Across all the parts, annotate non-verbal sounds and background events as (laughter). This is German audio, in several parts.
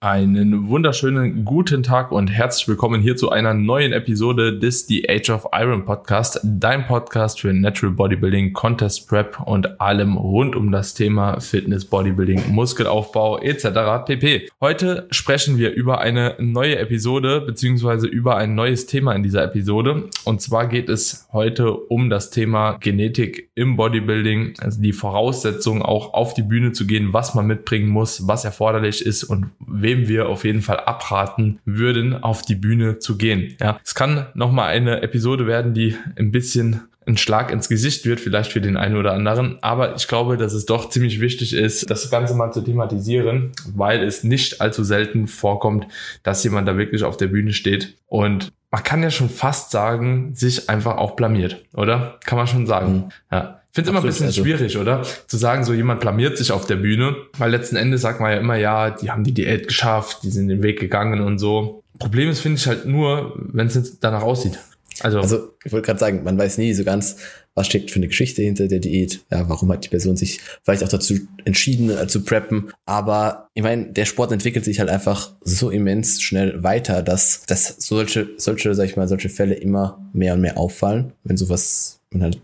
Einen wunderschönen guten Tag und herzlich willkommen hier zu einer neuen Episode des The Age of Iron Podcast, dein Podcast für Natural Bodybuilding, Contest Prep und allem rund um das Thema Fitness, Bodybuilding, Muskelaufbau etc. pp. Heute sprechen wir über eine neue Episode beziehungsweise über ein neues Thema in dieser Episode und zwar geht es heute um das Thema Genetik im Bodybuilding, also die Voraussetzungen auch auf die Bühne zu gehen, was man mitbringen muss, was erforderlich ist und wem wir auf jeden Fall abraten würden, auf die Bühne zu gehen. Ja, es kann nochmal eine Episode werden, die ein bisschen ein Schlag ins Gesicht wird, vielleicht für den einen oder anderen. Aber ich glaube, dass es doch ziemlich wichtig ist, das Ganze mal zu thematisieren, weil es nicht allzu selten vorkommt, dass jemand da wirklich auf der Bühne steht und man kann ja schon fast sagen, sich einfach auch blamiert, oder? Kann man schon sagen. Mhm. Ja finde es immer ein bisschen also. schwierig, oder? Zu sagen, so jemand blamiert sich auf der Bühne, weil letzten Endes sagt man ja immer, ja, die haben die Diät geschafft, die sind den Weg gegangen und so. Problem ist, finde ich halt nur, wenn es danach aussieht. Also, also ich wollte gerade sagen, man weiß nie so ganz, was steckt für eine Geschichte hinter der Diät, ja, warum hat die Person sich vielleicht auch dazu entschieden äh, zu preppen. Aber ich meine, der Sport entwickelt sich halt einfach so immens schnell weiter, dass, dass solche, solche, sag ich mal, solche Fälle immer mehr und mehr auffallen, wenn sowas, man halt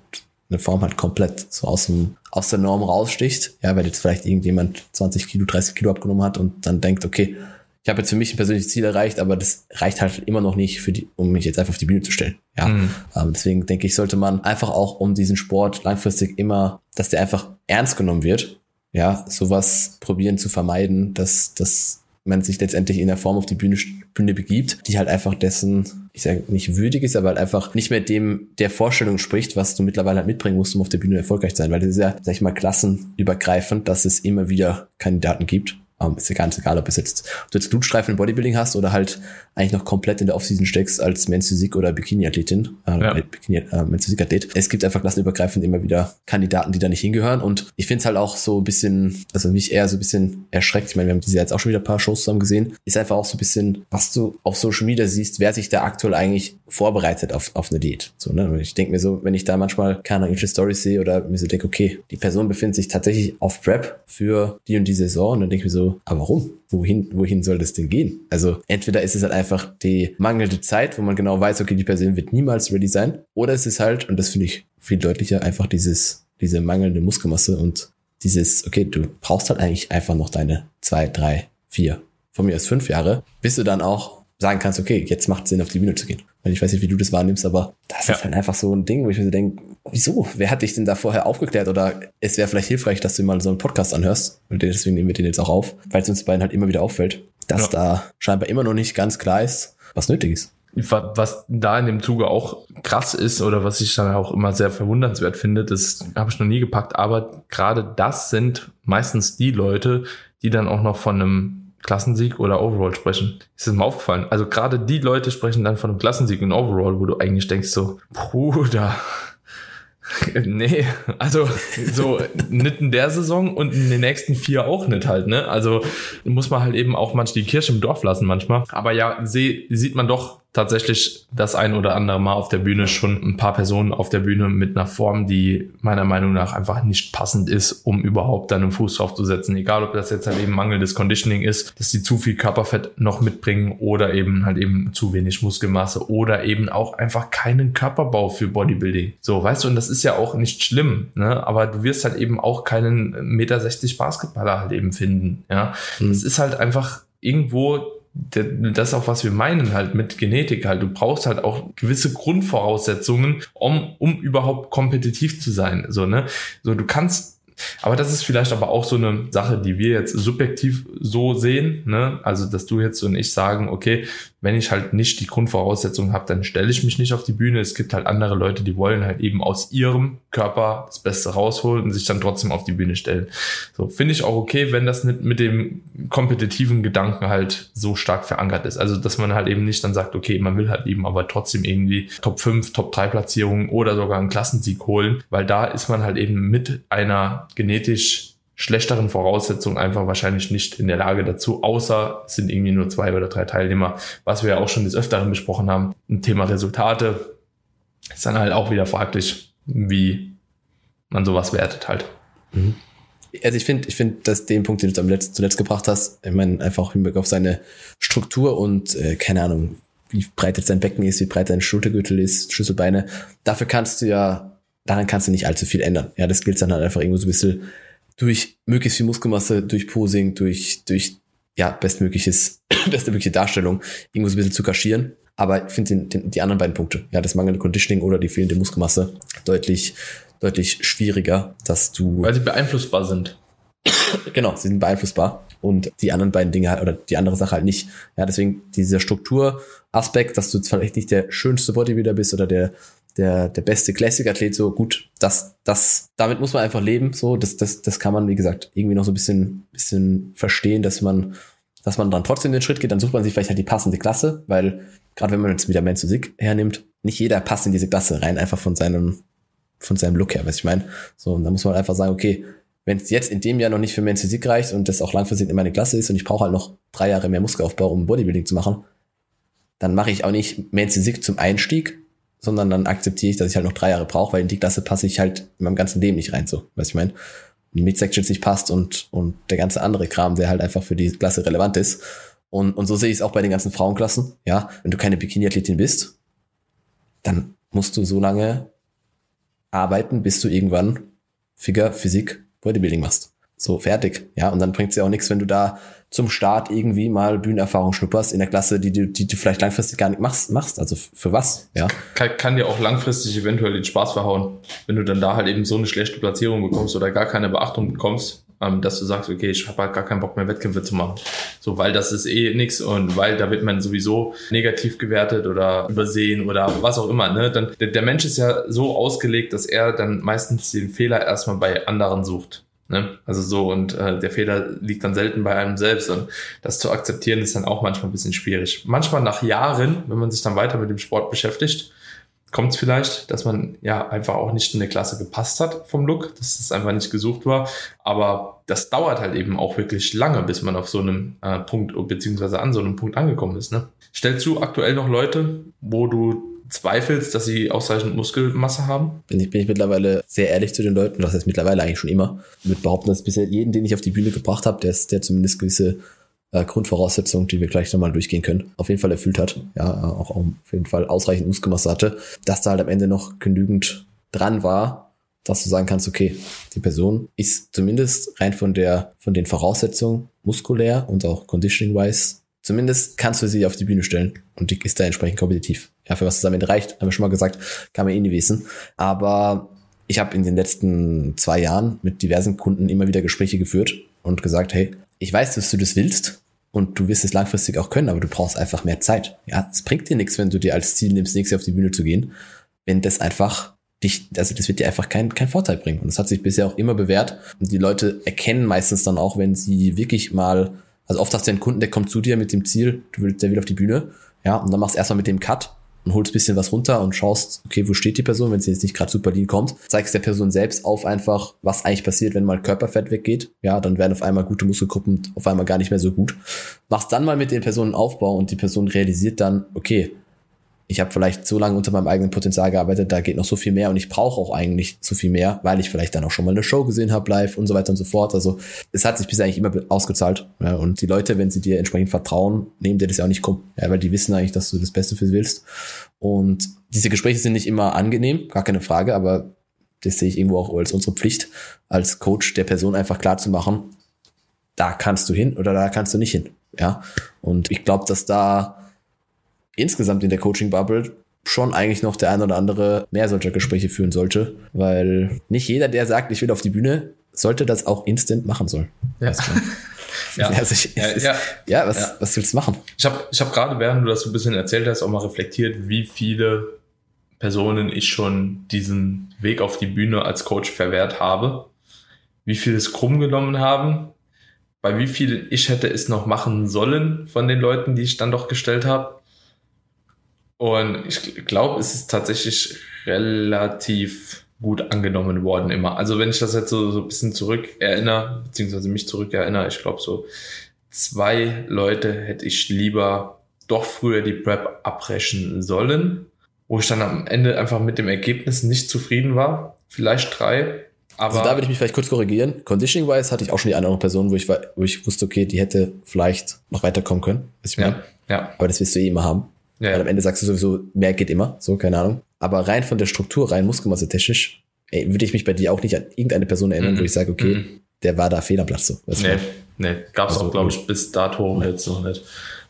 eine Form halt komplett so aus, dem, aus der Norm raussticht. Ja, weil jetzt vielleicht irgendjemand 20 Kilo, 30 Kilo abgenommen hat und dann denkt, okay, ich habe jetzt für mich ein persönliches Ziel erreicht, aber das reicht halt immer noch nicht, für die, um mich jetzt einfach auf die Bühne zu stellen. Ja, mhm. ähm, deswegen denke ich, sollte man einfach auch um diesen Sport langfristig immer, dass der einfach ernst genommen wird. Ja, sowas probieren zu vermeiden, dass, dass man sich letztendlich in der Form auf die Bühne, Bühne begibt, die halt einfach dessen, ich sage nicht würdig ist, aber halt einfach nicht mehr dem der Vorstellung spricht, was du mittlerweile halt mitbringen musst, um auf der Bühne erfolgreich zu sein. Weil das ist ja, sag ich mal, klassenübergreifend, dass es immer wieder Kandidaten gibt ähm, ist ja ganz egal, ob es jetzt, ob du jetzt Blutstreifen im Bodybuilding hast oder halt eigentlich noch komplett in der Offseason steckst als Men's Physik oder Bikini-Athletin, äh, ja. Bikini, äh, Men's Physik-Athlet. Es gibt einfach klassenübergreifend immer wieder Kandidaten, die da nicht hingehören und ich finde es halt auch so ein bisschen, also mich eher so ein bisschen erschreckt. Ich meine, wir haben diese jetzt auch schon wieder ein paar Shows zusammen gesehen. Ist einfach auch so ein bisschen, was du auf Social Media siehst, wer sich da aktuell eigentlich vorbereitet auf, auf eine Diät. So, ne? Ich denke mir so, wenn ich da manchmal keine irgendwelche Stories sehe oder mir so denke, okay, die Person befindet sich tatsächlich auf Prep für die und die Saison und dann denke ich mir so, aber warum? Wohin, wohin soll das denn gehen? Also entweder ist es halt einfach die mangelnde Zeit, wo man genau weiß, okay, die Person wird niemals ready sein, oder es ist halt, und das finde ich viel deutlicher, einfach dieses, diese mangelnde Muskelmasse und dieses, okay, du brauchst halt eigentlich einfach noch deine zwei, drei, vier, von mir aus fünf Jahre, bis du dann auch sagen kannst, okay, jetzt macht Sinn, auf die Bühne zu gehen. Ich weiß nicht, wie du das wahrnimmst, aber das ja. ist halt einfach so ein Ding, wo ich mir denke, wieso? Wer hat dich denn da vorher aufgeklärt? Oder es wäre vielleicht hilfreich, dass du mal so einen Podcast anhörst. Und deswegen nehmen wir den jetzt auch auf, weil es uns beiden halt immer wieder auffällt, dass ja. da scheinbar immer noch nicht ganz klar ist, was nötig ist. Was da in dem Zuge auch krass ist oder was ich dann auch immer sehr verwundernswert finde, das habe ich noch nie gepackt, aber gerade das sind meistens die Leute, die dann auch noch von einem Klassensieg oder Overall sprechen. Ist es mir aufgefallen. Also gerade die Leute sprechen dann von einem Klassensieg in Overall, wo du eigentlich denkst so, Bruder, (laughs) Nee, also so nicht in der Saison und in den nächsten vier auch nicht halt, ne? Also muss man halt eben auch manchmal die Kirche im Dorf lassen manchmal. Aber ja, seh, sieht man doch tatsächlich das ein oder andere Mal auf der Bühne schon ein paar Personen auf der Bühne mit einer Form, die meiner Meinung nach einfach nicht passend ist, um überhaupt dann einen Fuß drauf zu setzen. Egal, ob das jetzt halt eben mangelndes Conditioning ist, dass die zu viel Körperfett noch mitbringen oder eben halt eben zu wenig Muskelmasse oder eben auch einfach keinen Körperbau für Bodybuilding. So, weißt du, und das ist ja auch nicht schlimm, ne? Aber du wirst halt eben auch keinen Meter 60 Basketballer halt eben finden, ja. Mhm. Es ist halt einfach irgendwo das ist auch, was wir meinen halt mit Genetik halt. Du brauchst halt auch gewisse Grundvoraussetzungen, um, um überhaupt kompetitiv zu sein. So, ne? So, du kannst aber das ist vielleicht aber auch so eine Sache, die wir jetzt subjektiv so sehen. Ne? Also, dass du jetzt und ich sagen, okay, wenn ich halt nicht die Grundvoraussetzungen habe, dann stelle ich mich nicht auf die Bühne. Es gibt halt andere Leute, die wollen halt eben aus ihrem Körper das Beste rausholen und sich dann trotzdem auf die Bühne stellen. So finde ich auch okay, wenn das nicht mit dem kompetitiven Gedanken halt so stark verankert ist. Also dass man halt eben nicht dann sagt, okay, man will halt eben aber trotzdem irgendwie Top 5, Top 3 Platzierungen oder sogar einen Klassensieg holen, weil da ist man halt eben mit einer genetisch schlechteren Voraussetzungen einfach wahrscheinlich nicht in der Lage dazu, außer es sind irgendwie nur zwei oder drei Teilnehmer, was wir ja auch schon des Öfteren besprochen haben. Ein Thema Resultate ist dann halt auch wieder fraglich, wie man sowas wertet halt. Mhm. Also ich finde, ich finde, dass den Punkt, den du zuletzt, zuletzt gebracht hast, ich meine, einfach Hinblick auf seine Struktur und äh, keine Ahnung, wie breit jetzt sein Becken ist, wie breit dein Schultergürtel ist, Schlüsselbeine, dafür kannst du ja, daran kannst du nicht allzu viel ändern. Ja, das gilt dann halt einfach irgendwo so ein bisschen durch möglichst viel Muskelmasse, durch Posing, durch, durch ja, bestmögliches, (clears throat) bestmögliche Darstellung irgendwo so ein bisschen zu kaschieren. Aber ich finde den, den, die anderen beiden Punkte, ja, das mangelnde Conditioning oder die fehlende Muskelmasse, deutlich, deutlich schwieriger, dass du. Weil sie beeinflussbar sind. (clears throat) genau, sie sind beeinflussbar. Und die anderen beiden Dinge halt, oder die andere Sache halt nicht. Ja, deswegen dieser Strukturaspekt, dass du vielleicht nicht der schönste Bodybuilder bist oder der, der, der beste Classic-Athlet, so gut, das, das, damit muss man einfach leben, so, das, das, das kann man, wie gesagt, irgendwie noch so ein bisschen, bisschen verstehen, dass man, dass man dann trotzdem den Schritt geht, dann sucht man sich vielleicht halt die passende Klasse, weil, gerade wenn man jetzt wieder Man Physik hernimmt, nicht jeder passt in diese Klasse rein, einfach von seinem, von seinem Look her, was ich meine. So, und da muss man einfach sagen, okay, wenn es jetzt in dem Jahr noch nicht für Men's Physik reicht und das auch langfristig in meine Klasse ist und ich brauche halt noch drei Jahre mehr Muskelaufbau, um Bodybuilding zu machen, dann mache ich auch nicht Men's Physik zum Einstieg, sondern dann akzeptiere ich, dass ich halt noch drei Jahre brauche, weil in die Klasse passe ich halt in meinem ganzen Leben nicht rein, so, was ich meine. Midsection nicht passt und, und der ganze andere Kram, der halt einfach für die Klasse relevant ist. Und, und so sehe ich es auch bei den ganzen Frauenklassen. Ja, wenn du keine Bikini-Athletin bist, dann musst du so lange arbeiten, bis du irgendwann Figure, Physik, Bodybuilding machst. So, fertig. Ja, und dann bringt es ja auch nichts, wenn du da zum Start irgendwie mal Bühnenerfahrung schnupperst in der Klasse, die du, die du vielleicht langfristig gar nicht machst. machst. Also für was? Ja. Kann, kann dir auch langfristig eventuell den Spaß verhauen, wenn du dann da halt eben so eine schlechte Platzierung bekommst oder gar keine Beachtung bekommst, ähm, dass du sagst, okay, ich habe halt gar keinen Bock mehr Wettkämpfe zu machen. So, weil das ist eh nix und weil da wird man sowieso negativ gewertet oder übersehen oder was auch immer. Ne? Dann, der, der Mensch ist ja so ausgelegt, dass er dann meistens den Fehler erstmal bei anderen sucht. Ne? Also so, und äh, der Fehler liegt dann selten bei einem selbst. Und das zu akzeptieren ist dann auch manchmal ein bisschen schwierig. Manchmal nach Jahren, wenn man sich dann weiter mit dem Sport beschäftigt, kommt es vielleicht, dass man ja einfach auch nicht in der Klasse gepasst hat vom Look, dass es einfach nicht gesucht war. Aber das dauert halt eben auch wirklich lange, bis man auf so einem äh, Punkt beziehungsweise an so einem Punkt angekommen ist. Ne? Stellst du aktuell noch Leute, wo du zweifelst, dass sie ausreichend Muskelmasse haben? Bin ich, bin ich mittlerweile sehr ehrlich zu den Leuten, das heißt mittlerweile eigentlich schon immer. Ich würde behaupten, dass bisher jeden, den ich auf die Bühne gebracht habe, der, ist, der zumindest gewisse äh, Grundvoraussetzungen, die wir gleich nochmal durchgehen können, auf jeden Fall erfüllt hat. Ja, auch auf jeden Fall ausreichend Muskelmasse hatte, dass da halt am Ende noch genügend dran war, dass du sagen kannst, okay, die Person ist zumindest rein von der, von den Voraussetzungen muskulär und auch conditioning-wise Zumindest kannst du sie auf die Bühne stellen und die ist da entsprechend kompetitiv. Ja, für was es am reicht, haben wir schon mal gesagt, kann man eh nie wissen. Aber ich habe in den letzten zwei Jahren mit diversen Kunden immer wieder Gespräche geführt und gesagt, hey, ich weiß, dass du das willst und du wirst es langfristig auch können, aber du brauchst einfach mehr Zeit. Ja, es bringt dir nichts, wenn du dir als Ziel nimmst, nächstes Jahr auf die Bühne zu gehen, wenn das einfach dich, also das wird dir einfach keinen kein Vorteil bringen. Und das hat sich bisher auch immer bewährt. Und die Leute erkennen meistens dann auch, wenn sie wirklich mal also oft hast du einen Kunden, der kommt zu dir mit dem Ziel, du willst, der will auf die Bühne, ja, und dann machst du erstmal mit dem Cut und holst bisschen was runter und schaust, okay, wo steht die Person, wenn sie jetzt nicht gerade super lean kommt, zeigst der Person selbst auf einfach, was eigentlich passiert, wenn mal Körperfett weggeht, ja, dann werden auf einmal gute Muskelgruppen auf einmal gar nicht mehr so gut. Machst dann mal mit den Personen Aufbau und die Person realisiert dann, okay, ich habe vielleicht so lange unter meinem eigenen Potenzial gearbeitet, da geht noch so viel mehr und ich brauche auch eigentlich so viel mehr, weil ich vielleicht dann auch schon mal eine Show gesehen habe live und so weiter und so fort. Also es hat sich bisher eigentlich immer ausgezahlt. Ja, und die Leute, wenn sie dir entsprechend vertrauen, nehmen dir das ja auch nicht krumm, ja, weil die wissen eigentlich, dass du das Beste für sie willst. Und diese Gespräche sind nicht immer angenehm, gar keine Frage, aber das sehe ich irgendwo auch als unsere Pflicht, als Coach der Person einfach klar zu machen, da kannst du hin oder da kannst du nicht hin. Ja. Und ich glaube, dass da insgesamt in der Coaching-Bubble schon eigentlich noch der ein oder andere mehr solcher Gespräche führen sollte, weil nicht jeder, der sagt, ich will auf die Bühne, sollte das auch instant machen sollen. Ja. (laughs) ja. Also ich, ja, ist, ja. ja, was, ja. was willst du machen? Ich habe ich hab gerade, während du das so ein bisschen erzählt hast, auch mal reflektiert, wie viele Personen ich schon diesen Weg auf die Bühne als Coach verwehrt habe, wie viele es krumm genommen haben, bei wie viel ich hätte es noch machen sollen von den Leuten, die ich dann doch gestellt habe und ich glaube, es ist tatsächlich relativ gut angenommen worden immer. Also wenn ich das jetzt so, so ein bisschen zurück erinnere, beziehungsweise mich zurück erinnere, ich glaube so zwei Leute hätte ich lieber doch früher die Prep abbrechen sollen, wo ich dann am Ende einfach mit dem Ergebnis nicht zufrieden war. Vielleicht drei, Aber also da würde ich mich vielleicht kurz korrigieren. Conditioning-wise hatte ich auch schon die andere Person, wo ich, war, wo ich wusste, okay, die hätte vielleicht noch weiterkommen können. ich ja, ja. Aber das wirst du eh immer haben. Ja, Weil am Ende sagst du sowieso, mehr geht immer. So, keine Ahnung. Aber rein von der Struktur, rein Muskelmasse technisch, ey, würde ich mich bei dir auch nicht an irgendeine Person erinnern, mhm. wo ich sage, okay, mhm. der war da fehl am Platz. So. Nee, nee, gab es also, auch, glaube ich, bis dato jetzt noch nicht.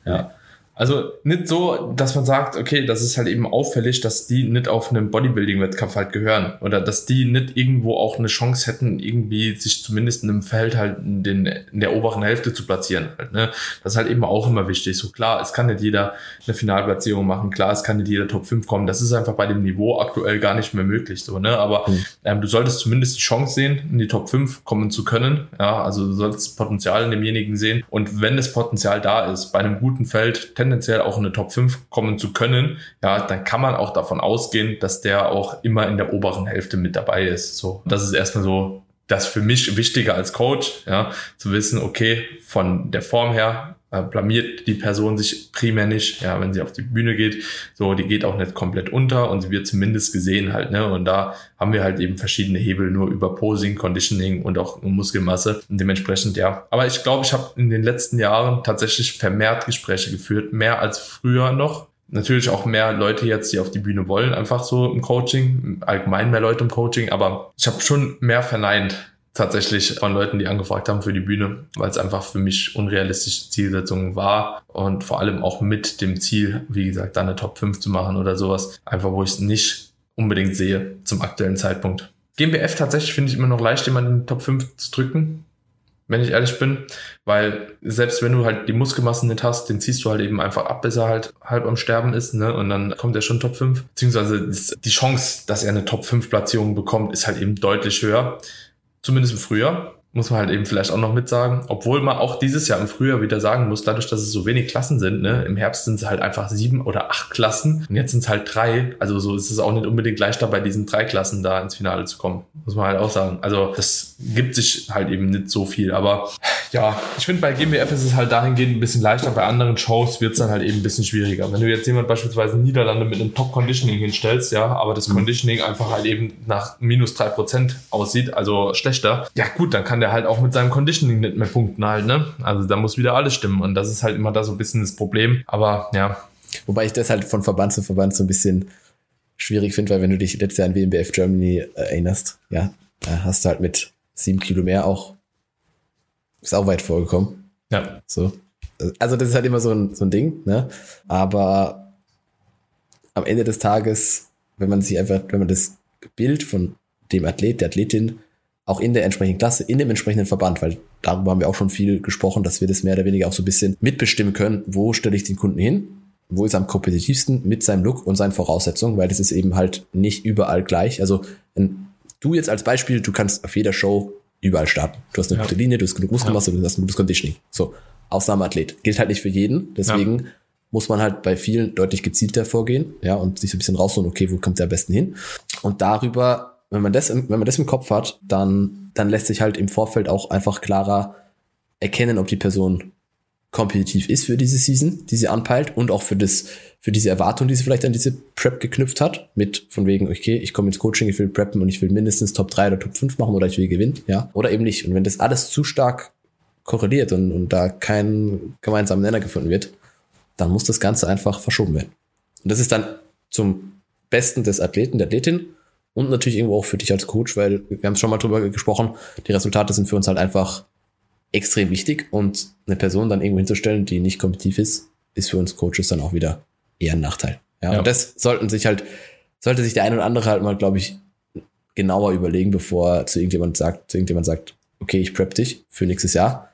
Ja. Also nicht so, dass man sagt, okay, das ist halt eben auffällig, dass die nicht auf einen Bodybuilding-Wettkampf halt gehören oder dass die nicht irgendwo auch eine Chance hätten, irgendwie sich zumindest in einem Feld halt in, den, in der oberen Hälfte zu platzieren. Halt, ne? Das ist halt eben auch immer wichtig. So klar, es kann nicht jeder eine Finalplatzierung machen, klar, es kann nicht jeder Top 5 kommen. Das ist einfach bei dem Niveau aktuell gar nicht mehr möglich. So, ne? Aber mhm. ähm, du solltest zumindest die Chance sehen, in die Top 5 kommen zu können. Ja, also du solltest Potenzial in demjenigen sehen. Und wenn das Potenzial da ist, bei einem guten Feld, tendenziell auch in eine Top 5 kommen zu können, ja, dann kann man auch davon ausgehen, dass der auch immer in der oberen Hälfte mit dabei ist. So, das ist erstmal so das für mich wichtiger als Coach, ja, zu wissen, okay, von der Form her äh, blamiert die Person sich primär nicht, ja, wenn sie auf die Bühne geht, so, die geht auch nicht komplett unter und sie wird zumindest gesehen halt, ne, und da haben wir halt eben verschiedene Hebel nur über Posing, Conditioning und auch Muskelmasse. Und dementsprechend, ja. Aber ich glaube, ich habe in den letzten Jahren tatsächlich vermehrt Gespräche geführt, mehr als früher noch, natürlich auch mehr Leute jetzt, die auf die Bühne wollen, einfach so im Coaching, allgemein mehr Leute im Coaching, aber ich habe schon mehr verneint tatsächlich von Leuten, die angefragt haben für die Bühne, weil es einfach für mich unrealistische Zielsetzung war und vor allem auch mit dem Ziel, wie gesagt, da eine Top 5 zu machen oder sowas, einfach wo ich es nicht unbedingt sehe zum aktuellen Zeitpunkt. GmbF tatsächlich finde ich immer noch leicht, jemanden in den Top 5 zu drücken wenn ich ehrlich bin, weil selbst wenn du halt die Muskelmassen nicht hast, den ziehst du halt eben einfach ab, bis er halt halb am Sterben ist, ne? Und dann kommt er schon Top 5. Beziehungsweise die Chance, dass er eine Top 5 Platzierung bekommt, ist halt eben deutlich höher. Zumindest im Frühjahr muss man halt eben vielleicht auch noch mit sagen. Obwohl man auch dieses Jahr im Frühjahr wieder sagen muss, dadurch, dass es so wenig Klassen sind, ne, im Herbst sind es halt einfach sieben oder acht Klassen und jetzt sind es halt drei. Also so ist es auch nicht unbedingt leichter, bei diesen drei Klassen da ins Finale zu kommen. Muss man halt auch sagen. Also das gibt sich halt eben nicht so viel. Aber ja, ich finde bei GmbF ist es halt dahingehend ein bisschen leichter. Bei anderen Shows wird es dann halt eben ein bisschen schwieriger. Wenn du jetzt jemand beispielsweise Niederlande mit einem Top-Conditioning hinstellst, ja, aber das mhm. Conditioning einfach halt eben nach minus drei Prozent aussieht, also schlechter, ja gut, dann kann der der halt auch mit seinem Conditioning nicht mehr punkten halt, ne? Also da muss wieder alles stimmen und das ist halt immer da so ein bisschen das Problem. Aber ja. Wobei ich das halt von Verband zu Verband so ein bisschen schwierig finde, weil wenn du dich letztes Jahr an WMBF Germany äh, erinnerst, ja, da hast du halt mit sieben Kilo mehr auch, ist auch weit vorgekommen. Ja. So. Also das ist halt immer so ein, so ein Ding, ne? Aber am Ende des Tages, wenn man sich einfach, wenn man das Bild von dem Athlet, der Athletin auch in der entsprechenden Klasse, in dem entsprechenden Verband, weil darüber haben wir auch schon viel gesprochen, dass wir das mehr oder weniger auch so ein bisschen mitbestimmen können, wo stelle ich den Kunden hin, wo ist er am kompetitivsten mit seinem Look und seinen Voraussetzungen, weil das ist eben halt nicht überall gleich. Also du jetzt als Beispiel, du kannst auf jeder Show überall starten. Du hast eine ja. gute Linie, du hast genug Muskelmasse, ja. du hast ein gutes Conditioning. So, Ausnahmeathlet. Gilt halt nicht für jeden, deswegen ja. muss man halt bei vielen deutlich gezielter vorgehen, ja, und sich so ein bisschen rausholen, okay, wo kommt der am besten hin? Und darüber wenn man das, im, wenn man das im Kopf hat, dann, dann lässt sich halt im Vorfeld auch einfach klarer erkennen, ob die Person kompetitiv ist für diese Season, die sie anpeilt und auch für das, für diese Erwartung, die sie vielleicht an diese Prep geknüpft hat, mit von wegen, okay, ich komme ins Coaching, ich will preppen und ich will mindestens Top 3 oder Top 5 machen oder ich will gewinnen, ja, oder eben nicht. Und wenn das alles zu stark korreliert und, und da kein gemeinsamer Nenner gefunden wird, dann muss das Ganze einfach verschoben werden. Und das ist dann zum Besten des Athleten, der Athletin und natürlich irgendwo auch für dich als Coach, weil wir haben schon mal drüber gesprochen, die Resultate sind für uns halt einfach extrem wichtig und eine Person dann irgendwo hinzustellen, die nicht kompetitiv ist, ist für uns Coaches dann auch wieder eher ein Nachteil. Ja, ja. und das sollten sich halt, sollte sich der eine oder andere halt mal, glaube ich, genauer überlegen, bevor zu irgendjemand sagt, zu irgendjemand sagt, okay, ich prep dich für nächstes Jahr.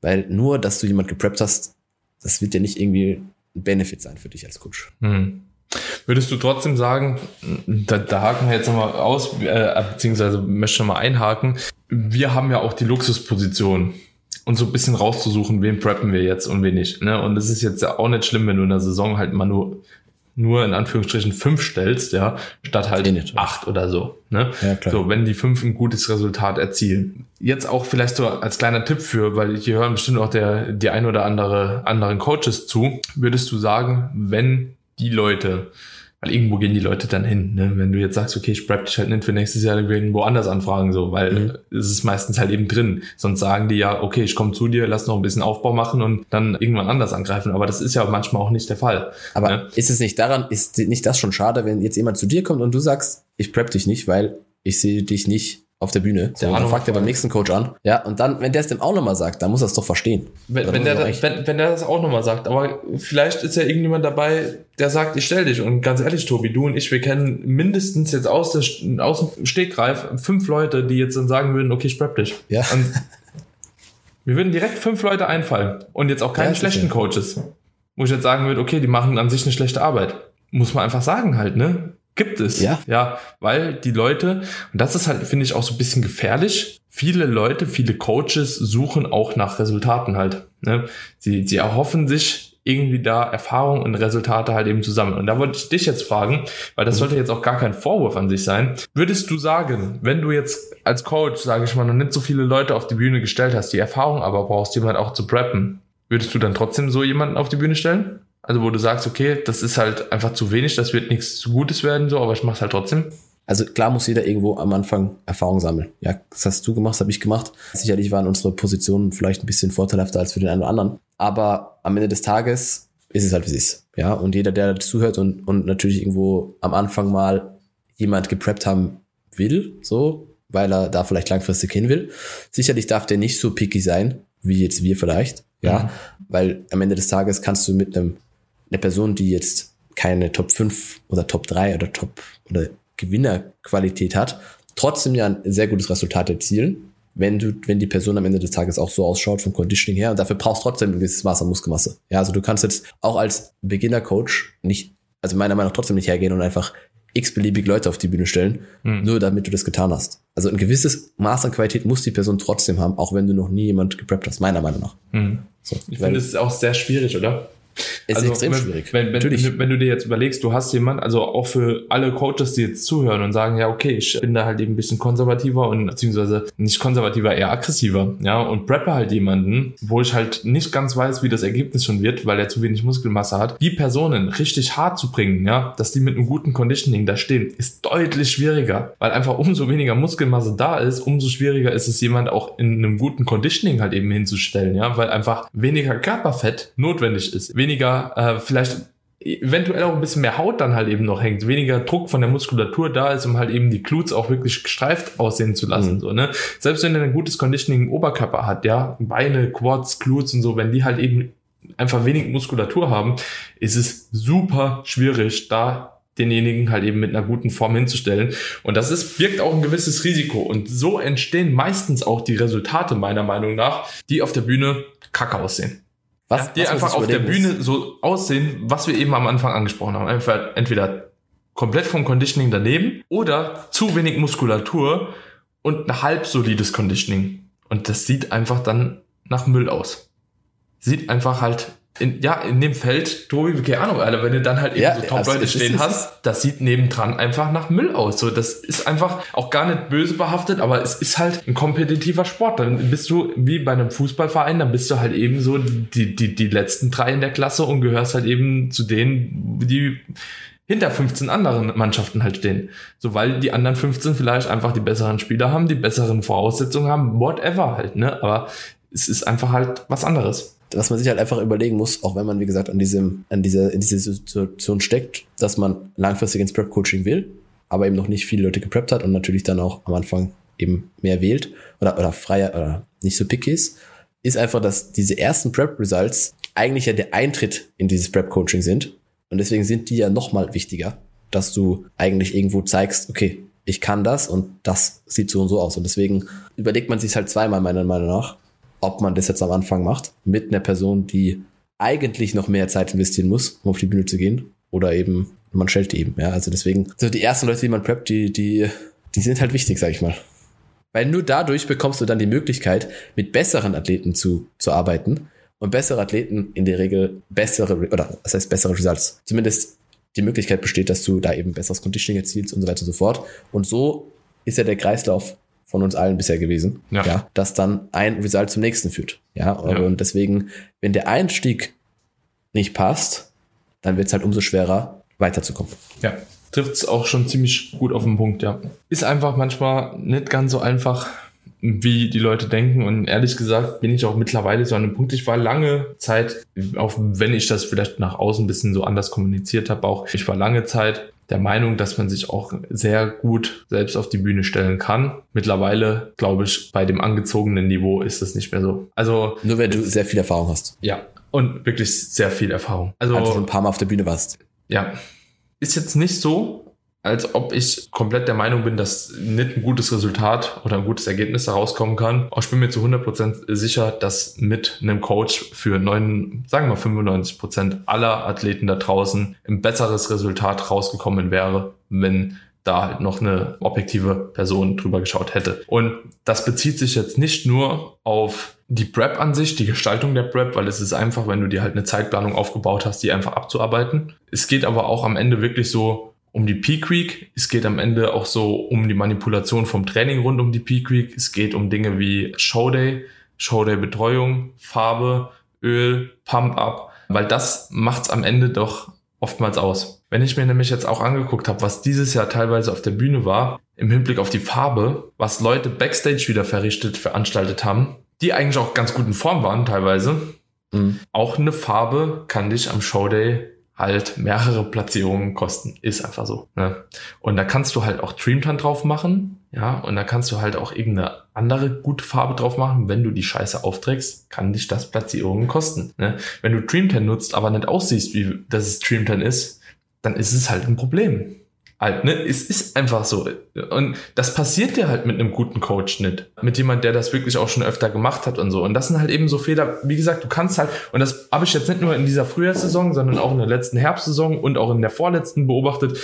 Weil nur, dass du jemand gepreppt hast, das wird ja nicht irgendwie ein Benefit sein für dich als Coach. Hm. Würdest du trotzdem sagen, da, da haken wir jetzt nochmal aus, äh, beziehungsweise möchte nochmal einhaken, wir haben ja auch die Luxusposition, uns so ein bisschen rauszusuchen, wen preppen wir jetzt und wen nicht. Ne? Und es ist jetzt ja auch nicht schlimm, wenn du in der Saison halt mal nur nur in Anführungsstrichen fünf stellst, ja, statt halt nicht, acht oder so. Ne? Ja, klar. So, wenn die fünf ein gutes Resultat erzielen. Jetzt auch vielleicht so als kleiner Tipp für, weil hier hören bestimmt auch der, die ein oder andere anderen Coaches zu, würdest du sagen, wenn die Leute, Weil irgendwo gehen die Leute dann hin. Ne? Wenn du jetzt sagst, okay, ich prep dich halt nicht für nächstes Jahr, dann werden woanders anfragen, so, weil mhm. es ist meistens halt eben drin. Sonst sagen die ja, okay, ich komme zu dir, lass noch ein bisschen Aufbau machen und dann irgendwann anders angreifen. Aber das ist ja manchmal auch nicht der Fall. Aber ne? ist es nicht daran, ist nicht das schon schade, wenn jetzt jemand zu dir kommt und du sagst, ich prep dich nicht, weil ich sehe dich nicht auf der Bühne. So, dann fragt er beim nächsten Coach an. Ja, und dann, wenn der es dem auch nochmal sagt, dann muss er es doch verstehen. Wenn, wenn der, wenn, wenn der das auch nochmal sagt, aber vielleicht ist ja irgendjemand dabei, der sagt, ich stell dich. Und ganz ehrlich, Tobi, du und ich, wir kennen mindestens jetzt aus, der, aus dem Stegreif fünf Leute, die jetzt dann sagen würden, okay, ich prep dich. Ja. Und mir würden direkt fünf Leute einfallen. Und jetzt auch keine ja, schlechten Coaches. Wo ich jetzt sagen würde, okay, die machen an sich eine schlechte Arbeit. Muss man einfach sagen halt, ne? Gibt es. Ja. Ja, weil die Leute, und das ist halt, finde ich, auch so ein bisschen gefährlich. Viele Leute, viele Coaches suchen auch nach Resultaten halt. Ne? Sie, sie erhoffen sich irgendwie da Erfahrung und Resultate halt eben zusammen. Und da wollte ich dich jetzt fragen, weil das mhm. sollte jetzt auch gar kein Vorwurf an sich sein. Würdest du sagen, wenn du jetzt als Coach, sage ich mal, noch nicht so viele Leute auf die Bühne gestellt hast, die Erfahrung aber brauchst, jemand auch zu preppen, würdest du dann trotzdem so jemanden auf die Bühne stellen? Also wo du sagst, okay, das ist halt einfach zu wenig, das wird nichts Gutes werden, so, aber ich mach's halt trotzdem. Also klar muss jeder irgendwo am Anfang Erfahrung sammeln. Ja, das hast du gemacht, das habe ich gemacht. Sicherlich waren unsere Positionen vielleicht ein bisschen vorteilhafter als für den einen oder anderen. Aber am Ende des Tages ist es halt, wie es ist. Ja, und jeder, der zuhört und, und natürlich irgendwo am Anfang mal jemand gepreppt haben will, so, weil er da vielleicht langfristig hin will. Sicherlich darf der nicht so picky sein, wie jetzt wir vielleicht. Ja, mhm. weil am Ende des Tages kannst du mit einem eine Person, die jetzt keine Top 5 oder Top 3 oder Top oder Gewinnerqualität hat, trotzdem ja ein sehr gutes Resultat erzielen, wenn du, wenn die Person am Ende des Tages auch so ausschaut vom Conditioning her und dafür brauchst du trotzdem ein gewisses Maß an Muskelmasse. Ja, also du kannst jetzt auch als Beginner-Coach nicht, also meiner Meinung nach trotzdem nicht hergehen und einfach x-beliebig Leute auf die Bühne stellen, mhm. nur damit du das getan hast. Also ein gewisses Maß an Qualität muss die Person trotzdem haben, auch wenn du noch nie jemand gepreppt hast, meiner Meinung nach. Mhm. So, ich finde, es ist auch sehr schwierig, oder? Ist also, extrem schwierig. Wenn, wenn, wenn du dir jetzt überlegst, du hast jemand, also auch für alle Coaches, die jetzt zuhören und sagen, ja, okay, ich bin da halt eben ein bisschen konservativer und beziehungsweise nicht konservativer, eher aggressiver, ja, und preppe halt jemanden, wo ich halt nicht ganz weiß, wie das Ergebnis schon wird, weil er zu wenig Muskelmasse hat, die Personen richtig hart zu bringen, ja, dass die mit einem guten Conditioning da stehen, ist deutlich schwieriger, weil einfach umso weniger Muskelmasse da ist, umso schwieriger ist es, jemand auch in einem guten Conditioning halt eben hinzustellen, ja, weil einfach weniger Körperfett notwendig ist, weniger, äh, vielleicht eventuell auch ein bisschen mehr Haut dann halt eben noch hängt, weniger Druck von der Muskulatur da ist, um halt eben die Glutes auch wirklich gestreift aussehen zu lassen, mhm. so, ne? Selbst wenn er ein gutes Conditioning im Oberkörper hat, ja, Beine, Quads, Glutes und so, wenn die halt eben einfach wenig Muskulatur haben, ist es super schwierig, da denjenigen halt eben mit einer guten Form hinzustellen. Und das ist, birgt auch ein gewisses Risiko. Und so entstehen meistens auch die Resultate meiner Meinung nach, die auf der Bühne kacke aussehen. Was, ja, die was einfach auf der Bühne so aussehen, was wir eben am Anfang angesprochen haben. Einfach entweder komplett vom Conditioning daneben oder zu wenig Muskulatur und ein halb solides Conditioning. Und das sieht einfach dann nach Müll aus. Sieht einfach halt in, ja, in dem Feld, Tobi, keine Ahnung, Alter, wenn du dann halt eben ja, so Top-Leute also stehen hast, das sieht nebendran einfach nach Müll aus. So, das ist einfach auch gar nicht böse behaftet, aber es ist halt ein kompetitiver Sport. Dann bist du wie bei einem Fußballverein, dann bist du halt eben so die, die, die letzten drei in der Klasse und gehörst halt eben zu denen, die hinter 15 anderen Mannschaften halt stehen. So, weil die anderen 15 vielleicht einfach die besseren Spieler haben, die besseren Voraussetzungen haben, whatever halt, ne? Aber es ist einfach halt was anderes was man sich halt einfach überlegen muss, auch wenn man, wie gesagt, an diesem, an dieser, in dieser Situation steckt, dass man langfristig ins Prep-Coaching will, aber eben noch nicht viele Leute gepreppt hat und natürlich dann auch am Anfang eben mehr wählt oder, oder freier oder nicht so picky ist, ist einfach, dass diese ersten Prep-Results eigentlich ja der Eintritt in dieses Prep-Coaching sind. Und deswegen sind die ja nochmal wichtiger, dass du eigentlich irgendwo zeigst, okay, ich kann das und das sieht so und so aus. Und deswegen überlegt man sich halt zweimal meiner Meinung nach, ob man das jetzt am Anfang macht, mit einer Person, die eigentlich noch mehr Zeit investieren muss, um auf die Bühne zu gehen, oder eben man stellt die eben. Ja, also deswegen, also die ersten Leute, die man preppt, die, die, die sind halt wichtig, sag ich mal. Weil nur dadurch bekommst du dann die Möglichkeit, mit besseren Athleten zu, zu arbeiten. Und bessere Athleten in der Regel bessere, oder das heißt bessere Results. Zumindest die Möglichkeit besteht, dass du da eben besseres Conditioning erzielst und so weiter und so fort. Und so ist ja der Kreislauf von uns allen bisher gewesen, ja. ja, dass dann ein Result zum nächsten führt. Ja, ja. und deswegen, wenn der Einstieg nicht passt, dann wird es halt umso schwerer, weiterzukommen. Ja, trifft es auch schon ziemlich gut auf den Punkt, ja. Ist einfach manchmal nicht ganz so einfach, wie die Leute denken. Und ehrlich gesagt bin ich auch mittlerweile so an einem Punkt. Ich war lange Zeit, auch wenn ich das vielleicht nach außen ein bisschen so anders kommuniziert habe, auch ich war lange Zeit der Meinung, dass man sich auch sehr gut selbst auf die Bühne stellen kann. Mittlerweile, glaube ich, bei dem angezogenen Niveau ist das nicht mehr so. Also nur wenn du sehr viel Erfahrung hast. Ja, und wirklich sehr viel Erfahrung. Also, also schon ein paar Mal auf der Bühne warst. Ja, ist jetzt nicht so, als ob ich komplett der Meinung bin, dass nicht ein gutes Resultat oder ein gutes Ergebnis herauskommen kann. Aber ich bin mir zu 100% sicher, dass mit einem Coach für neun, sagen wir 95% aller Athleten da draußen ein besseres Resultat rausgekommen wäre, wenn da halt noch eine objektive Person drüber geschaut hätte. Und das bezieht sich jetzt nicht nur auf die Prep an sich, die Gestaltung der Prep, weil es ist einfach, wenn du dir halt eine Zeitplanung aufgebaut hast, die einfach abzuarbeiten. Es geht aber auch am Ende wirklich so um die Peak Week. Es geht am Ende auch so um die Manipulation vom Training rund um die Peak Week. Es geht um Dinge wie Showday, Showday Betreuung, Farbe, Öl, Pump Up, weil das macht's am Ende doch oftmals aus. Wenn ich mir nämlich jetzt auch angeguckt habe, was dieses Jahr teilweise auf der Bühne war, im Hinblick auf die Farbe, was Leute backstage wieder verrichtet, veranstaltet haben, die eigentlich auch ganz gut in Form waren teilweise, mhm. auch eine Farbe kann dich am Showday halt mehrere Platzierungen kosten. Ist einfach so. Ne? Und da kannst du halt auch Dreamtan drauf machen, ja, und da kannst du halt auch irgendeine andere gute Farbe drauf machen. Wenn du die Scheiße aufträgst, kann dich das Platzierungen kosten. Ne? Wenn du Dreamtan nutzt, aber nicht aussiehst, wie das es Dreamtan ist, dann ist es halt ein Problem halt, ne? Es ist einfach so. Und das passiert dir halt mit einem guten Coach nicht. Mit jemand, der das wirklich auch schon öfter gemacht hat und so. Und das sind halt eben so Fehler. Wie gesagt, du kannst halt, und das habe ich jetzt nicht nur in dieser Frühjahrssaison, sondern auch in der letzten Herbstsaison und auch in der vorletzten beobachtet.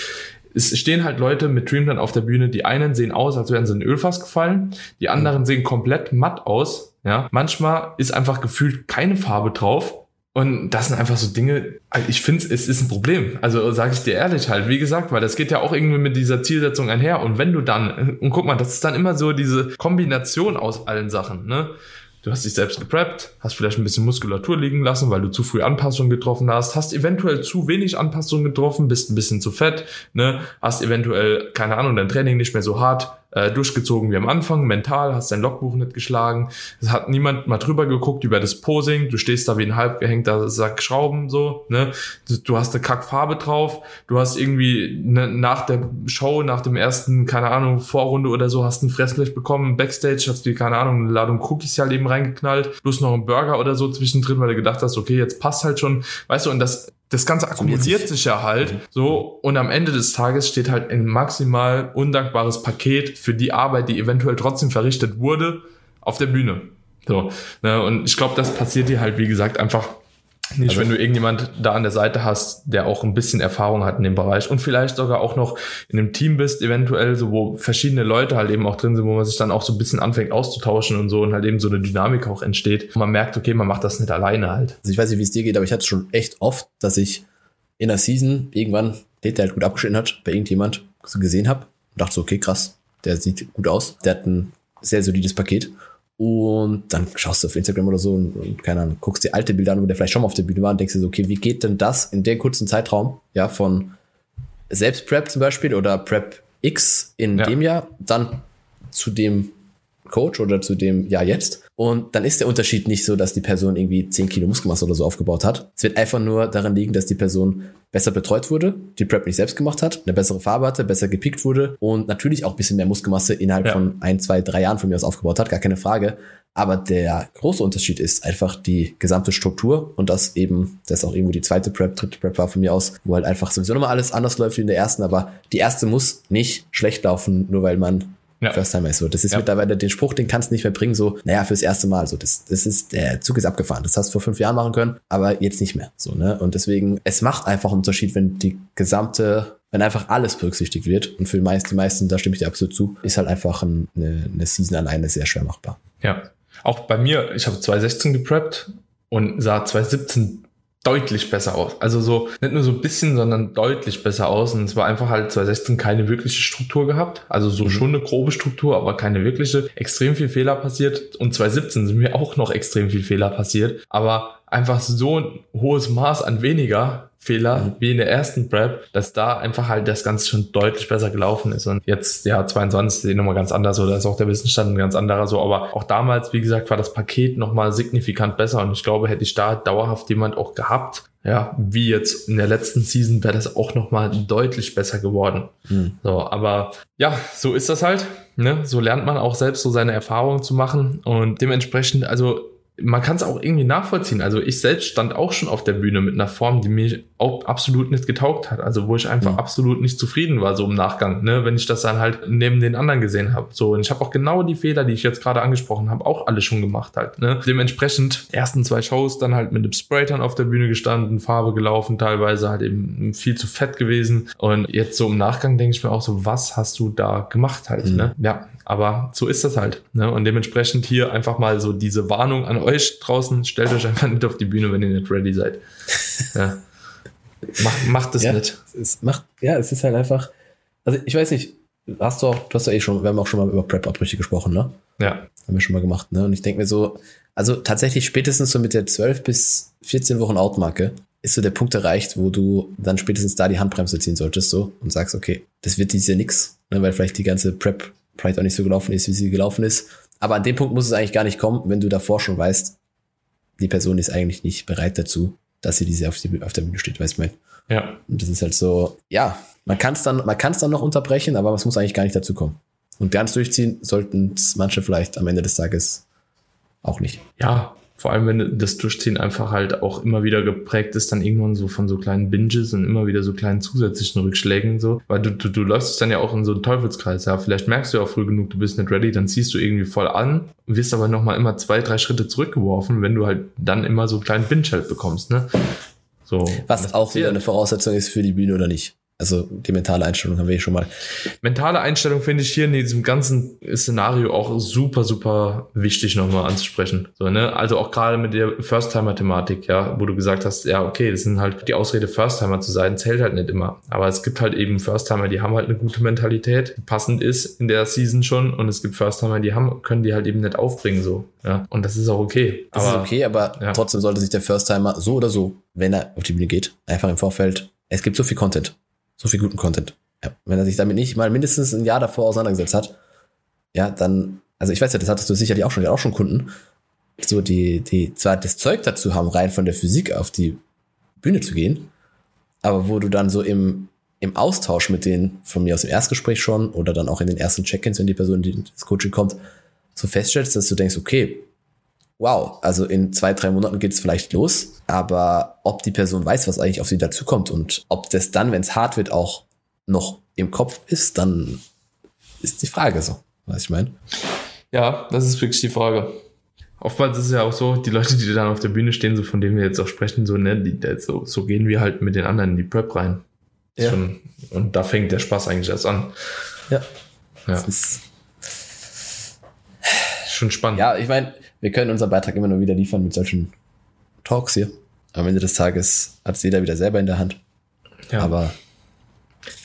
Es stehen halt Leute mit Dreamland auf der Bühne. Die einen sehen aus, als wären sie in Ölfass gefallen. Die anderen sehen komplett matt aus. Ja, manchmal ist einfach gefühlt keine Farbe drauf. Und das sind einfach so Dinge, ich finde, es ist ein Problem. Also sage ich dir ehrlich halt, wie gesagt, weil das geht ja auch irgendwie mit dieser Zielsetzung einher. Und wenn du dann, und guck mal, das ist dann immer so diese Kombination aus allen Sachen, ne? Du hast dich selbst gepreppt, hast vielleicht ein bisschen Muskulatur liegen lassen, weil du zu früh Anpassungen getroffen hast, hast eventuell zu wenig Anpassungen getroffen, bist ein bisschen zu fett, ne? Hast eventuell, keine Ahnung, dein Training nicht mehr so hart äh, durchgezogen wie am Anfang, mental, hast dein Logbuch nicht geschlagen. Es hat niemand mal drüber geguckt über das Posing. Du stehst da wie ein halb gehängter Sack Schrauben, so, ne? Du, hast eine Kackfarbe drauf. Du hast irgendwie ne, nach der Show, nach dem ersten, keine Ahnung, Vorrunde oder so, hast ein Fressblech bekommen. Backstage hast du, keine Ahnung, eine Ladung Cookies ja eben reingeknallt. Plus noch ein Burger oder so zwischendrin, weil du gedacht hast, okay, jetzt passt halt schon. Weißt du, und das das Ganze akkumuliert sich ja halt so und am Ende des Tages steht halt ein maximal undankbares Paket für die Arbeit, die eventuell trotzdem verrichtet wurde, auf der Bühne. So, ne, und ich glaube, das passiert dir halt, wie gesagt, einfach nicht, also, wenn du irgendjemand da an der Seite hast, der auch ein bisschen Erfahrung hat in dem Bereich und vielleicht sogar auch noch in einem Team bist, eventuell, so wo verschiedene Leute halt eben auch drin sind, wo man sich dann auch so ein bisschen anfängt auszutauschen und so und halt eben so eine Dynamik auch entsteht. Und man merkt, okay, man macht das nicht alleine halt. Also ich weiß nicht, wie es dir geht, aber ich hatte schon echt oft, dass ich in der Season irgendwann, den der halt gut abgeschnitten hat, bei irgendjemand so gesehen habe und dachte so, okay, krass, der sieht gut aus, der hat ein sehr solides Paket und dann schaust du auf Instagram oder so und, und keine Ahnung, guckst dir alte Bilder an, wo der vielleicht schon mal auf der Bühne war und denkst dir so, okay, wie geht denn das in der kurzen Zeitraum, ja, von selbst Prep zum Beispiel oder Prep X in ja. dem Jahr, dann zu dem Coach oder zu dem Jahr jetzt. Und dann ist der Unterschied nicht so, dass die Person irgendwie 10 Kilo Muskelmasse oder so aufgebaut hat. Es wird einfach nur daran liegen, dass die Person besser betreut wurde, die Prep nicht selbst gemacht hat, eine bessere Farbe hatte, besser gepickt wurde und natürlich auch ein bisschen mehr Muskelmasse innerhalb ja. von ein, zwei, drei Jahren von mir aus aufgebaut hat, gar keine Frage. Aber der große Unterschied ist einfach die gesamte Struktur und das eben, das ist auch irgendwo die zweite Prep, dritte Prep war von mir aus, wo halt einfach sowieso nochmal alles anders läuft wie in der ersten, aber die erste muss nicht schlecht laufen, nur weil man ja. First Timer ist so. Das ist ja. mittlerweile den Spruch, den kannst du nicht mehr bringen, so, naja, fürs erste Mal. So, das, das ist, der Zug ist abgefahren. Das hast du vor fünf Jahren machen können, aber jetzt nicht mehr. So, ne? Und deswegen, es macht einfach einen Unterschied, wenn die gesamte, wenn einfach alles berücksichtigt wird. Und für die meisten, die meisten, da stimme ich dir absolut zu, ist halt einfach ein, eine, eine Season alleine sehr schwer machbar. Ja. Auch bei mir, ich habe 2016 gepreppt und sah 2017 deutlich besser aus. Also so, nicht nur so ein bisschen, sondern deutlich besser aus. Und es war einfach halt 2016 keine wirkliche Struktur gehabt. Also so mhm. schon eine grobe Struktur, aber keine wirkliche. Extrem viel Fehler passiert. Und 2017 sind mir auch noch extrem viel Fehler passiert. Aber einfach so ein hohes Maß an weniger Fehler mhm. wie in der ersten Prep, dass da einfach halt das Ganze schon deutlich besser gelaufen ist. Und jetzt, ja, 22 ist eh nochmal ganz anders oder ist auch der Wissensstand ein ganz anderer so. Aber auch damals, wie gesagt, war das Paket nochmal signifikant besser. Und ich glaube, hätte ich da dauerhaft jemand auch gehabt, ja, wie jetzt in der letzten Season wäre das auch nochmal deutlich besser geworden. Mhm. So, aber ja, so ist das halt. Ne? So lernt man auch selbst so seine Erfahrungen zu machen. Und dementsprechend, also man kann es auch irgendwie nachvollziehen. Also ich selbst stand auch schon auf der Bühne mit einer Form, die mir auch absolut nicht getaugt hat. Also wo ich einfach mhm. absolut nicht zufrieden war, so im Nachgang, ne? wenn ich das dann halt neben den anderen gesehen habe. So, und ich habe auch genau die Fehler, die ich jetzt gerade angesprochen habe, auch alle schon gemacht halt. Ne? Dementsprechend ersten zwei Shows dann halt mit dem Spraytan auf der Bühne gestanden, Farbe gelaufen, teilweise halt eben viel zu fett gewesen. Und jetzt so im Nachgang denke ich mir auch so, was hast du da gemacht halt? Mhm. Ne? Ja, aber so ist das halt. Ne? Und dementsprechend hier einfach mal so diese Warnung an euch draußen, stellt euch einfach nicht auf die Bühne, wenn ihr nicht ready seid. Ja. Mach, macht es ja, nicht. Es macht, ja, es ist halt einfach, also ich weiß nicht, hast du auch, du hast ja eh schon, wir haben auch schon mal über Prep-Abbrüche gesprochen, ne? Ja. Haben wir schon mal gemacht, ne? Und ich denke mir so, also tatsächlich spätestens so mit der 12 bis 14 Wochen Outmarke ist so der Punkt erreicht, wo du dann spätestens da die Handbremse ziehen solltest, so, und sagst, okay, das wird dieses Jahr nix, ne? Weil vielleicht die ganze Prep vielleicht auch nicht so gelaufen ist, wie sie gelaufen ist. Aber an dem Punkt muss es eigentlich gar nicht kommen, wenn du davor schon weißt, die Person ist eigentlich nicht bereit dazu, dass sie diese auf, die, auf der Bühne steht, weißt du mein? Ja. Und das ist halt so, ja, man kann es dann, man kann es dann noch unterbrechen, aber es muss eigentlich gar nicht dazu kommen. Und ganz durchziehen sollten es manche vielleicht am Ende des Tages auch nicht. Ja, vor allem, wenn das Durchziehen einfach halt auch immer wieder geprägt ist, dann irgendwann so von so kleinen Binges und immer wieder so kleinen zusätzlichen Rückschlägen so. Weil du, du, du läufst dann ja auch in so einen Teufelskreis, ja. Vielleicht merkst du ja auch früh genug, du bist nicht ready, dann ziehst du irgendwie voll an, wirst aber nochmal immer zwei, drei Schritte zurückgeworfen, wenn du halt dann immer so einen kleinen Binge halt bekommst, ne? So. Was auch wieder eine Voraussetzung ist für die Bühne oder nicht. Also die mentale Einstellung haben wir hier schon mal. Mentale Einstellung finde ich hier in diesem ganzen Szenario auch super, super wichtig nochmal anzusprechen. So, ne? Also auch gerade mit der First-Timer-Thematik, ja, wo du gesagt hast, ja, okay, das sind halt die Ausrede, First-Timer zu sein, zählt halt nicht immer. Aber es gibt halt eben First-Timer, die haben halt eine gute Mentalität, die passend ist in der Season schon. Und es gibt First-Timer, die haben, können die halt eben nicht aufbringen, so. Ja. Und das ist auch okay. Das aber, ist okay, aber ja. trotzdem sollte sich der First-Timer so oder so, wenn er auf die Bühne geht, einfach im Vorfeld es gibt so viel Content so viel guten Content. Ja, wenn er sich damit nicht mal mindestens ein Jahr davor auseinandergesetzt hat, ja, dann, also ich weiß ja, das hattest du sicherlich auch schon, auch schon Kunden, so die, die zwar das Zeug dazu haben, rein von der Physik auf die Bühne zu gehen, aber wo du dann so im, im Austausch mit denen, von mir aus dem Erstgespräch schon oder dann auch in den ersten Check-ins, wenn die Person in das Coaching kommt, so feststellst, dass du denkst, okay, wow, also in zwei, drei Monaten geht es vielleicht los, aber ob die Person weiß, was eigentlich auf sie dazukommt und ob das dann, wenn es hart wird, auch noch im Kopf ist, dann ist die Frage so, was ich meine. Ja, das ist wirklich die Frage. Oftmals ist es ja auch so, die Leute, die dann auf der Bühne stehen, so von denen wir jetzt auch sprechen, so, ne, die, so, so gehen wir halt mit den anderen in die Prep rein. Ja. Schon, und da fängt der Spaß eigentlich erst an. Ja. Ja. Das ist schon spannend. Ja, ich meine, wir können unseren Beitrag immer nur wieder liefern mit solchen Talks hier. Am Ende des Tages hat es jeder wieder selber in der Hand. Ja. Aber.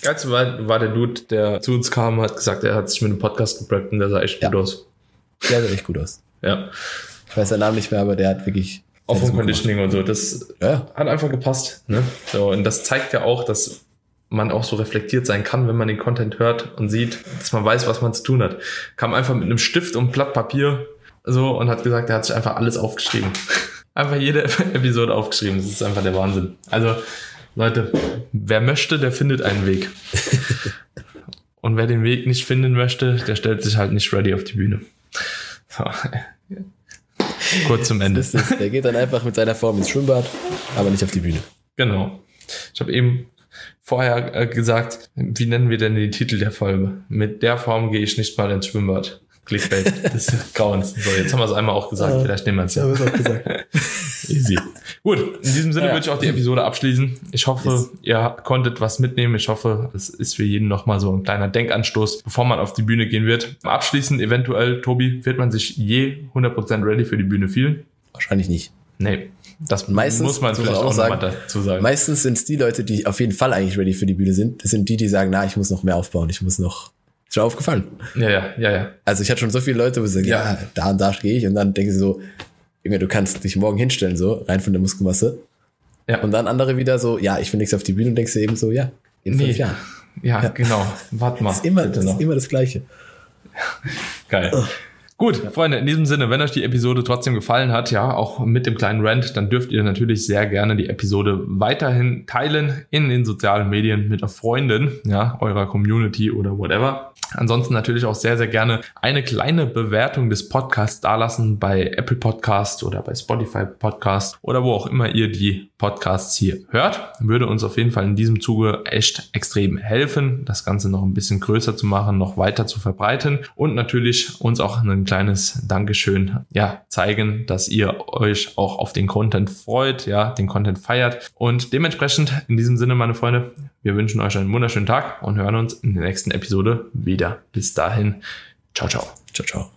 Geilste war, war der Dude, der zu uns kam, hat gesagt, er hat sich mit einem Podcast gepreppt und der sah echt ja. gut aus. Der sah echt gut aus. Ja. Ich weiß seinen Namen nicht mehr, aber der hat wirklich. Offen Conditioning und so, das ja. hat einfach gepasst. Ne? So, und das zeigt ja auch, dass man auch so reflektiert sein kann, wenn man den Content hört und sieht, dass man weiß, was man zu tun hat. Kam einfach mit einem Stift und Blatt Papier so und hat gesagt, er hat sich einfach alles aufgeschrieben. (laughs) einfach jede Episode aufgeschrieben. Das ist einfach der Wahnsinn. Also, Leute, wer möchte, der findet einen Weg. (laughs) und wer den Weg nicht finden möchte, der stellt sich halt nicht ready auf die Bühne. So. Kurz zum Ende. Der geht dann einfach mit seiner Form ins Schwimmbad, aber nicht auf die Bühne. Genau. Ich habe eben vorher äh, gesagt, wie nennen wir denn den Titel der Folge? Mit der Form gehe ich nicht mal ins Schwimmbad. Clickbait des Grauens. So, jetzt haben wir es einmal auch gesagt. Vielleicht nehmen wir es ja. ja gesagt. (laughs) Easy. Gut, in diesem Sinne ja. würde ich auch die Episode abschließen. Ich hoffe, yes. ihr konntet was mitnehmen. Ich hoffe, es ist für jeden nochmal so ein kleiner Denkanstoß, bevor man auf die Bühne gehen wird. Abschließend eventuell, Tobi, wird man sich je 100% ready für die Bühne fühlen? Wahrscheinlich nicht. Nee, das meistens, muss man vielleicht auch, auch sagen, dazu sagen. Meistens sind es die Leute, die auf jeden Fall eigentlich ready für die Bühne sind. Das sind die, die sagen, na, ich muss noch mehr aufbauen, ich muss noch schon aufgefallen. Ja, ja, ja, ja. Also ich hatte schon so viele Leute, wo sie sagen, ja, ja da und da gehe ich und dann denken sie so, du kannst dich morgen hinstellen, so, rein von der Muskelmasse. Ja. Und dann andere wieder so, ja, ich will nichts auf die Bühne und denkst dir eben so, ja, in fünf Nee. Jahren. Ja, Ja. genau. Warte mal. Das (laughs) ist immer, das ist immer das Gleiche. (laughs) Geil. Gut, Freunde, in diesem Sinne, wenn euch die Episode trotzdem gefallen hat, ja, auch mit dem kleinen Rant, dann dürft ihr natürlich sehr gerne die Episode weiterhin teilen in den sozialen Medien mit Freunden, ja, eurer Community oder whatever. Ansonsten natürlich auch sehr, sehr gerne eine kleine Bewertung des Podcasts dalassen bei Apple Podcast oder bei Spotify Podcast oder wo auch immer ihr die Podcasts hier hört. Würde uns auf jeden Fall in diesem Zuge echt extrem helfen, das Ganze noch ein bisschen größer zu machen, noch weiter zu verbreiten und natürlich uns auch ein kleines Dankeschön, ja, zeigen, dass ihr euch auch auf den Content freut, ja, den Content feiert und dementsprechend in diesem Sinne, meine Freunde, wir wünschen euch einen wunderschönen Tag und hören uns in der nächsten Episode wieder. Bis dahin, ciao, ciao. Ciao, ciao.